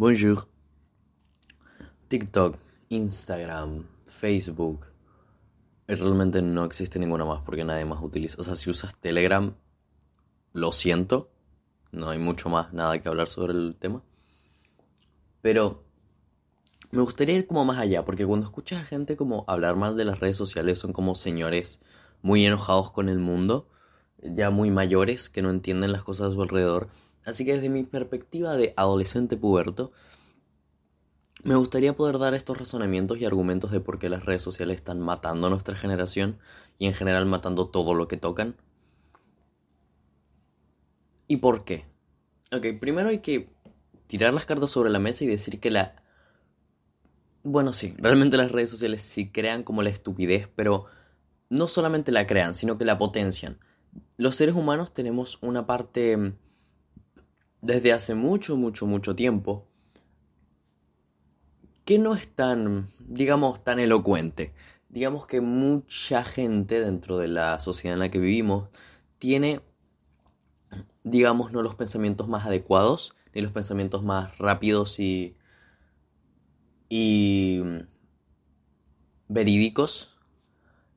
Bonjour. TikTok, Instagram, Facebook. Realmente no existe ninguna más porque nadie más utiliza. O sea, si usas Telegram, lo siento. No hay mucho más, nada que hablar sobre el tema. Pero me gustaría ir como más allá, porque cuando escuchas a gente como hablar mal de las redes sociales son como señores muy enojados con el mundo, ya muy mayores que no entienden las cosas a su alrededor. Así que desde mi perspectiva de adolescente puberto, me gustaría poder dar estos razonamientos y argumentos de por qué las redes sociales están matando a nuestra generación y en general matando todo lo que tocan. ¿Y por qué? Ok, primero hay que tirar las cartas sobre la mesa y decir que la... Bueno, sí, realmente las redes sociales sí crean como la estupidez, pero no solamente la crean, sino que la potencian. Los seres humanos tenemos una parte desde hace mucho, mucho, mucho tiempo que no es tan, digamos, tan elocuente. Digamos que mucha gente dentro de la sociedad en la que vivimos tiene, digamos, no los pensamientos más adecuados, ni los pensamientos más rápidos y, y verídicos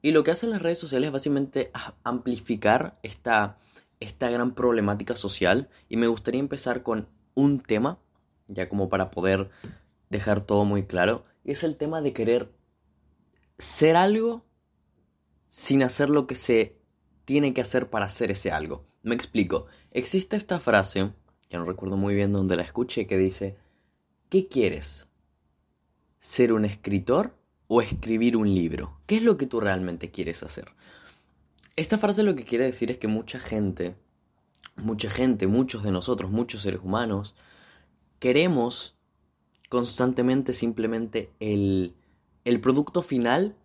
y lo que hacen las redes sociales es básicamente amplificar esta, esta gran problemática social. Y me gustaría empezar con un tema, ya como para poder dejar todo muy claro. Y es el tema de querer ser algo sin hacer lo que se tiene que hacer para hacer ese algo. Me explico. Existe esta frase, que no recuerdo muy bien dónde la escuché, que dice, ¿qué quieres? ¿Ser un escritor o escribir un libro? ¿Qué es lo que tú realmente quieres hacer? Esta frase lo que quiere decir es que mucha gente, mucha gente, muchos de nosotros, muchos seres humanos, queremos constantemente simplemente el, el producto final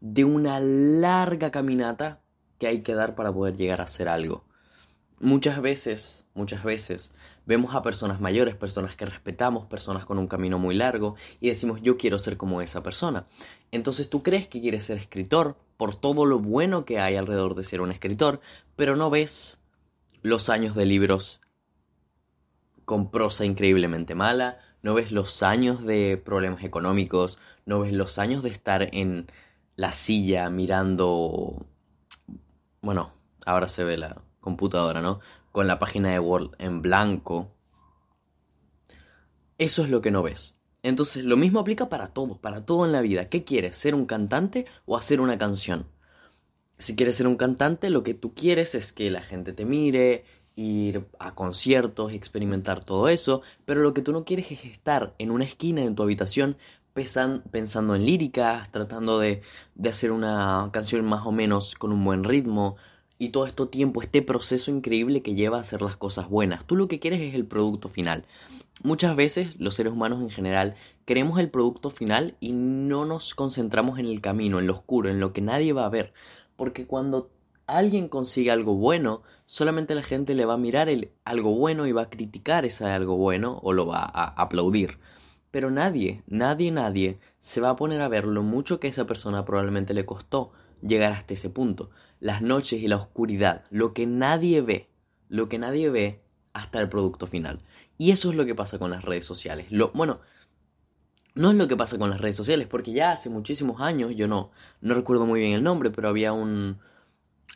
de una larga caminata que hay que dar para poder llegar a hacer algo. Muchas veces, muchas veces, vemos a personas mayores, personas que respetamos, personas con un camino muy largo, y decimos yo quiero ser como esa persona. Entonces tú crees que quieres ser escritor por todo lo bueno que hay alrededor de ser un escritor, pero no ves los años de libros con prosa increíblemente mala, no ves los años de problemas económicos, no ves los años de estar en la silla mirando, bueno, ahora se ve la computadora, ¿no? Con la página de Word en blanco. Eso es lo que no ves. Entonces, lo mismo aplica para todos, para todo en la vida. ¿Qué quieres? ¿Ser un cantante o hacer una canción? Si quieres ser un cantante, lo que tú quieres es que la gente te mire, ir a conciertos, experimentar todo eso, pero lo que tú no quieres es estar en una esquina en tu habitación pensando en líricas, tratando de, de hacer una canción más o menos con un buen ritmo, y todo este tiempo, este proceso increíble que lleva a hacer las cosas buenas. Tú lo que quieres es el producto final. Muchas veces los seres humanos en general queremos el producto final y no nos concentramos en el camino, en lo oscuro, en lo que nadie va a ver. Porque cuando alguien consigue algo bueno, solamente la gente le va a mirar el algo bueno y va a criticar ese algo bueno o lo va a aplaudir. Pero nadie, nadie, nadie se va a poner a ver lo mucho que esa persona probablemente le costó llegar hasta ese punto. Las noches y la oscuridad, lo que nadie ve, lo que nadie ve hasta el producto final. Y eso es lo que pasa con las redes sociales. Lo, bueno, no es lo que pasa con las redes sociales, porque ya hace muchísimos años, yo no, no recuerdo muy bien el nombre, pero había un,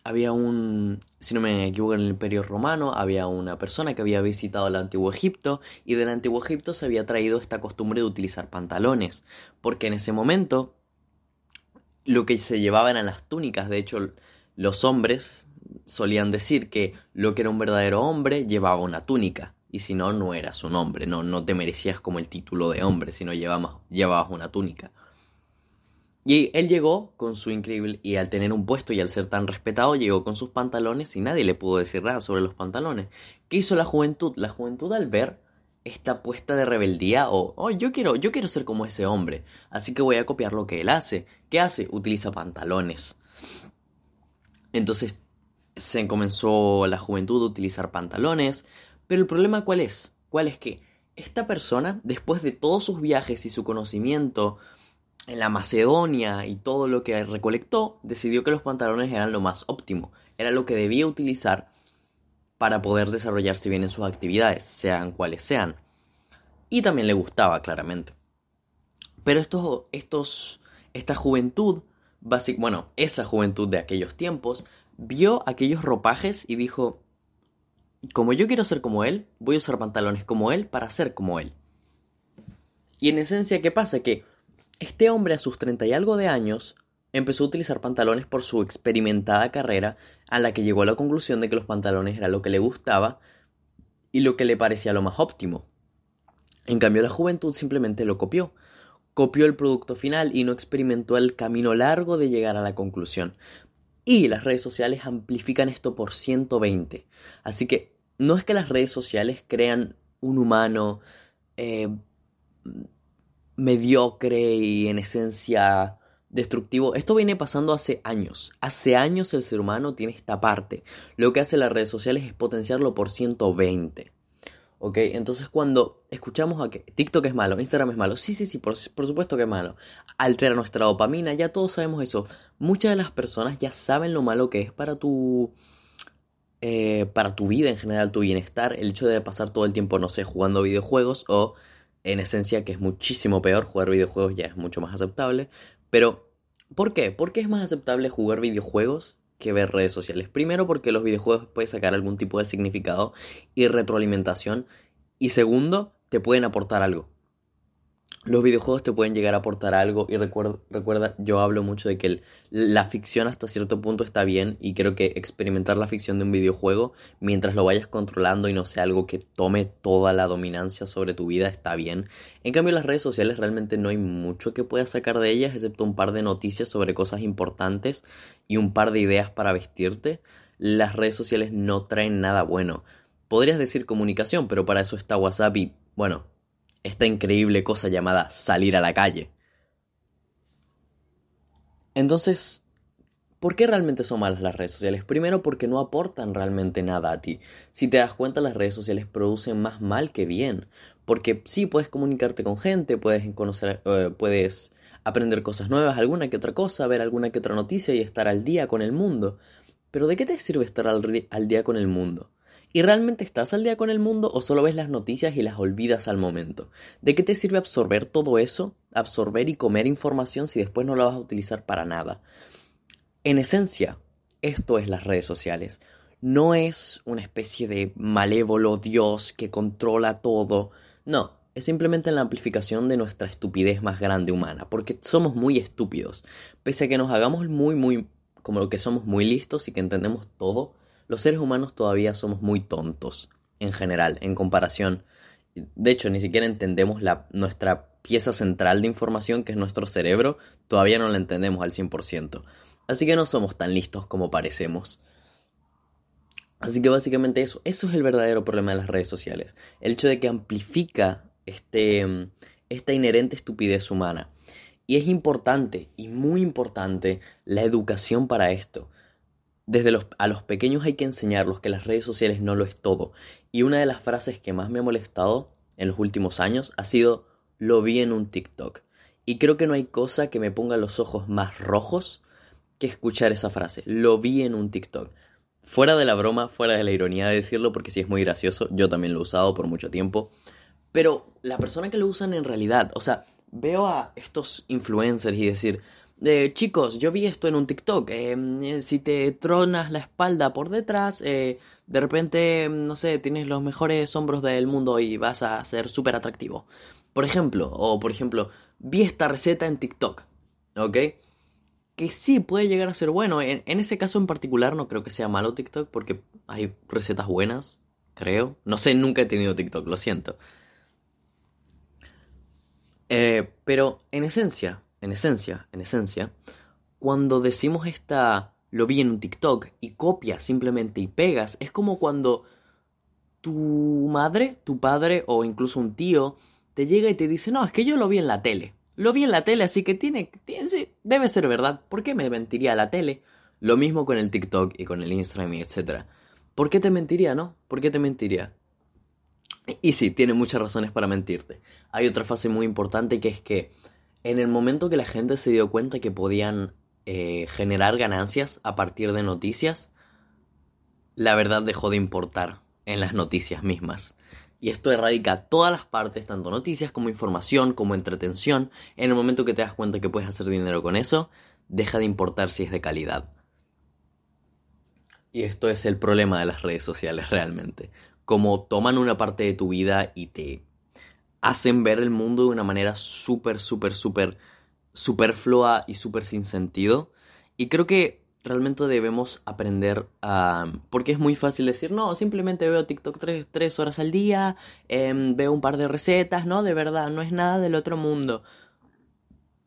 había un, si no me equivoco, en el Imperio Romano había una persona que había visitado el Antiguo Egipto y del Antiguo Egipto se había traído esta costumbre de utilizar pantalones, porque en ese momento lo que se llevaba eran las túnicas. De hecho, los hombres solían decir que lo que era un verdadero hombre llevaba una túnica. Y si no, no eras un hombre. No, no te merecías como el título de hombre, sino llevabas, llevabas una túnica. Y él llegó con su increíble, y al tener un puesto y al ser tan respetado, llegó con sus pantalones y nadie le pudo decir nada sobre los pantalones. ¿Qué hizo la juventud? La juventud al ver esta puesta de rebeldía o oh, yo quiero yo quiero ser como ese hombre, así que voy a copiar lo que él hace. ¿Qué hace? Utiliza pantalones. Entonces se comenzó la juventud a utilizar pantalones, pero el problema cuál es? ¿Cuál es que esta persona, después de todos sus viajes y su conocimiento en la Macedonia y todo lo que recolectó, decidió que los pantalones eran lo más óptimo, era lo que debía utilizar para poder desarrollarse bien en sus actividades, sean cuales sean. Y también le gustaba, claramente. Pero estos, estos, esta juventud, bueno, esa juventud de aquellos tiempos, vio aquellos ropajes y dijo, como yo quiero ser como él, voy a usar pantalones como él para ser como él. Y en esencia, ¿qué pasa? Que este hombre a sus treinta y algo de años empezó a utilizar pantalones por su experimentada carrera, a la que llegó a la conclusión de que los pantalones era lo que le gustaba y lo que le parecía lo más óptimo. En cambio, la juventud simplemente lo copió. Copió el producto final y no experimentó el camino largo de llegar a la conclusión. Y las redes sociales amplifican esto por 120. Así que no es que las redes sociales crean un humano eh, mediocre y en esencia destructivo. Esto viene pasando hace años. Hace años el ser humano tiene esta parte. Lo que hace las redes sociales es potenciarlo por 120. ¿Ok? Entonces cuando escuchamos a que TikTok es malo, Instagram es malo, sí, sí, sí, por, supuesto que es malo. Altera nuestra dopamina, ya todos sabemos eso. Muchas de las personas ya saben lo malo que es para tu... Eh, para tu vida en general, tu bienestar, el hecho de pasar todo el tiempo, no sé, jugando videojuegos o en esencia que es muchísimo peor, jugar videojuegos ya es mucho más aceptable, pero, ¿por qué? ¿Por qué es más aceptable jugar videojuegos que ver redes sociales? Primero, porque los videojuegos pueden sacar algún tipo de significado y retroalimentación. Y segundo, te pueden aportar algo los videojuegos te pueden llegar a aportar algo y recuerda, recuerda yo hablo mucho de que la ficción hasta cierto punto está bien y creo que experimentar la ficción de un videojuego mientras lo vayas controlando y no sea algo que tome toda la dominancia sobre tu vida está bien. En cambio las redes sociales realmente no hay mucho que puedas sacar de ellas excepto un par de noticias sobre cosas importantes y un par de ideas para vestirte. Las redes sociales no traen nada bueno. Podrías decir comunicación, pero para eso está WhatsApp y bueno, esta increíble cosa llamada salir a la calle. Entonces, ¿por qué realmente son malas las redes sociales? Primero porque no aportan realmente nada a ti. Si te das cuenta, las redes sociales producen más mal que bien. Porque sí, puedes comunicarte con gente, puedes conocer, eh, puedes aprender cosas nuevas, alguna que otra cosa, ver alguna que otra noticia y estar al día con el mundo. Pero ¿de qué te sirve estar al día con el mundo? ¿Y realmente estás al día con el mundo o solo ves las noticias y las olvidas al momento? ¿De qué te sirve absorber todo eso? Absorber y comer información si después no la vas a utilizar para nada. En esencia, esto es las redes sociales. No es una especie de malévolo Dios que controla todo. No, es simplemente la amplificación de nuestra estupidez más grande humana, porque somos muy estúpidos. Pese a que nos hagamos muy, muy, como lo que somos muy listos y que entendemos todo, los seres humanos todavía somos muy tontos, en general, en comparación. De hecho, ni siquiera entendemos la, nuestra pieza central de información, que es nuestro cerebro, todavía no la entendemos al 100%. Así que no somos tan listos como parecemos. Así que básicamente eso, eso es el verdadero problema de las redes sociales. El hecho de que amplifica este, esta inherente estupidez humana. Y es importante, y muy importante, la educación para esto. Desde los, a los pequeños hay que enseñarlos que las redes sociales no lo es todo. Y una de las frases que más me ha molestado en los últimos años ha sido lo vi en un TikTok. Y creo que no hay cosa que me ponga los ojos más rojos que escuchar esa frase. Lo vi en un TikTok. Fuera de la broma, fuera de la ironía de decirlo, porque sí es muy gracioso, yo también lo he usado por mucho tiempo. Pero la persona que lo usan en realidad, o sea, veo a estos influencers y decir, chicos, yo vi esto en un TikTok. Eh, si te tronas la espalda por detrás, eh, de repente, no sé, tienes los mejores hombros del mundo y vas a ser súper atractivo. Por ejemplo, o por ejemplo, vi esta receta en TikTok, ¿ok? Que sí puede llegar a ser bueno. En, en ese caso en particular no creo que sea malo TikTok porque hay recetas buenas, creo. No sé, nunca he tenido TikTok, lo siento. Eh, pero en esencia, en esencia, en esencia, cuando decimos esta, lo vi en un TikTok y copias simplemente y pegas, es como cuando tu madre, tu padre o incluso un tío te llega y te dice, no, es que yo lo vi en la tele. Lo vi en la tele, así que tiene, tiene sí, debe ser verdad. ¿Por qué me mentiría la tele? Lo mismo con el TikTok y con el Instagram y etcétera. ¿Por qué te mentiría, no? ¿Por qué te mentiría? Y sí, tiene muchas razones para mentirte. Hay otra fase muy importante que es que en el momento que la gente se dio cuenta que podían eh, generar ganancias a partir de noticias, la verdad dejó de importar en las noticias mismas. Y esto erradica todas las partes, tanto noticias como información, como entretención. En el momento que te das cuenta que puedes hacer dinero con eso, deja de importar si es de calidad. Y esto es el problema de las redes sociales realmente. Como toman una parte de tu vida y te hacen ver el mundo de una manera súper, súper, súper superflua y súper sin sentido. Y creo que realmente debemos aprender a... Porque es muy fácil decir, no, simplemente veo TikTok tres, horas al día, em, veo un par de recetas, no, de verdad, no es nada del otro mundo.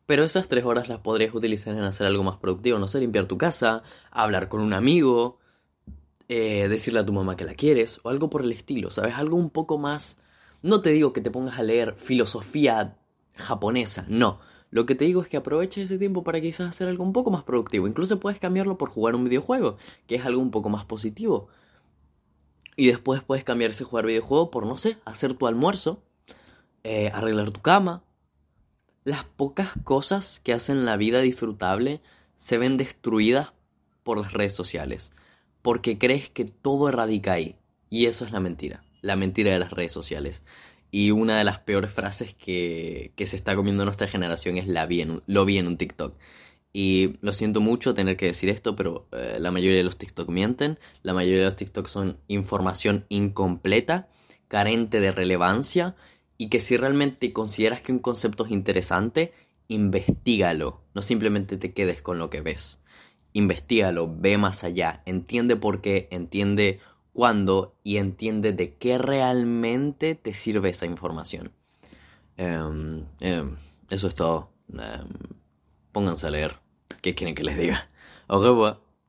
Pero esas tres horas las podrías utilizar en hacer algo más productivo, no sé, limpiar tu casa, hablar con un amigo, eh, decirle a tu mamá que la quieres, o algo por el estilo, ¿sabes? Algo un poco más... No te digo que te pongas a leer filosofía japonesa, no lo que te digo es que aproveches ese tiempo para quizás hacer algo un poco más productivo. Incluso puedes cambiarlo por jugar un videojuego, que es algo un poco más positivo. Y después puedes cambiar ese jugar videojuego por, no sé, hacer tu almuerzo, eh, arreglar tu cama. Las pocas cosas que hacen la vida disfrutable se ven destruidas por las redes sociales. Porque crees que todo erradica ahí. Y eso es la mentira. La mentira de las redes sociales. Y una de las peores frases que, se está comiendo nuestra generación es la vi lo vi en un TikTok. Y lo siento mucho tener que decir esto, pero eh, la mayoría de los TikTok mienten. La mayoría de los TikTok son información incompleta, carente de relevancia. Y que si realmente consideras que un concepto es interesante, investigalo. No simplemente te quedes con lo que ves. Investígalo, ve más allá, entiende por qué, entiende cuándo y entiende de qué realmente te sirve esa información. Em, em, eso es todo. Em, pónganse a leer. ¿Qué quieren que les diga? Ok, pues.